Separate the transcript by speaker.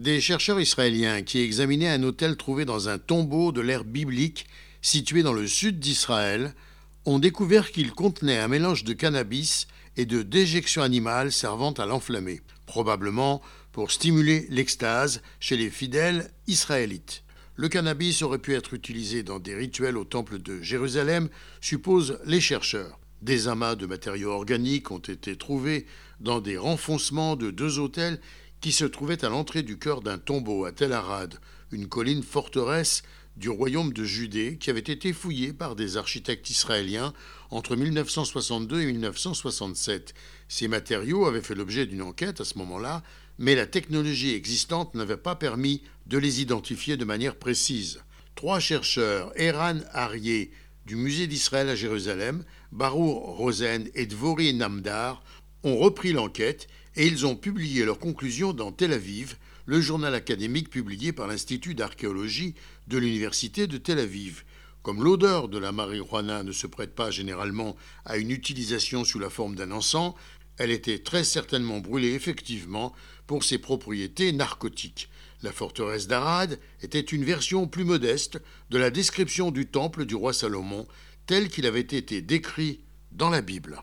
Speaker 1: Des chercheurs israéliens qui examinaient un hôtel trouvé dans un tombeau de l'ère biblique situé dans le sud d'Israël ont découvert qu'il contenait un mélange de cannabis et de déjection animale servant à l'enflammer, probablement pour stimuler l'extase chez les fidèles israélites. Le cannabis aurait pu être utilisé dans des rituels au temple de Jérusalem, supposent les chercheurs. Des amas de matériaux organiques ont été trouvés dans des renfoncements de deux hôtels qui se trouvaient à l'entrée du cœur d'un tombeau à Tel Arad, une colline forteresse du royaume de Judée qui avait été fouillée par des architectes israéliens entre 1962 et 1967. Ces matériaux avaient fait l'objet d'une enquête à ce moment-là, mais la technologie existante n'avait pas permis de les identifier de manière précise. Trois chercheurs, Eran Arié du Musée d'Israël à Jérusalem, Baruch Rosen et Dvori Namdar, ont repris l'enquête et ils ont publié leurs conclusions dans Tel Aviv, le journal académique publié par l'Institut d'archéologie de l'Université de Tel Aviv. Comme l'odeur de la marijuana ne se prête pas généralement à une utilisation sous la forme d'un encens, elle était très certainement brûlée effectivement pour ses propriétés narcotiques. La forteresse d'Arad était une version plus modeste de la description du temple du roi Salomon tel qu'il avait été décrit dans la Bible.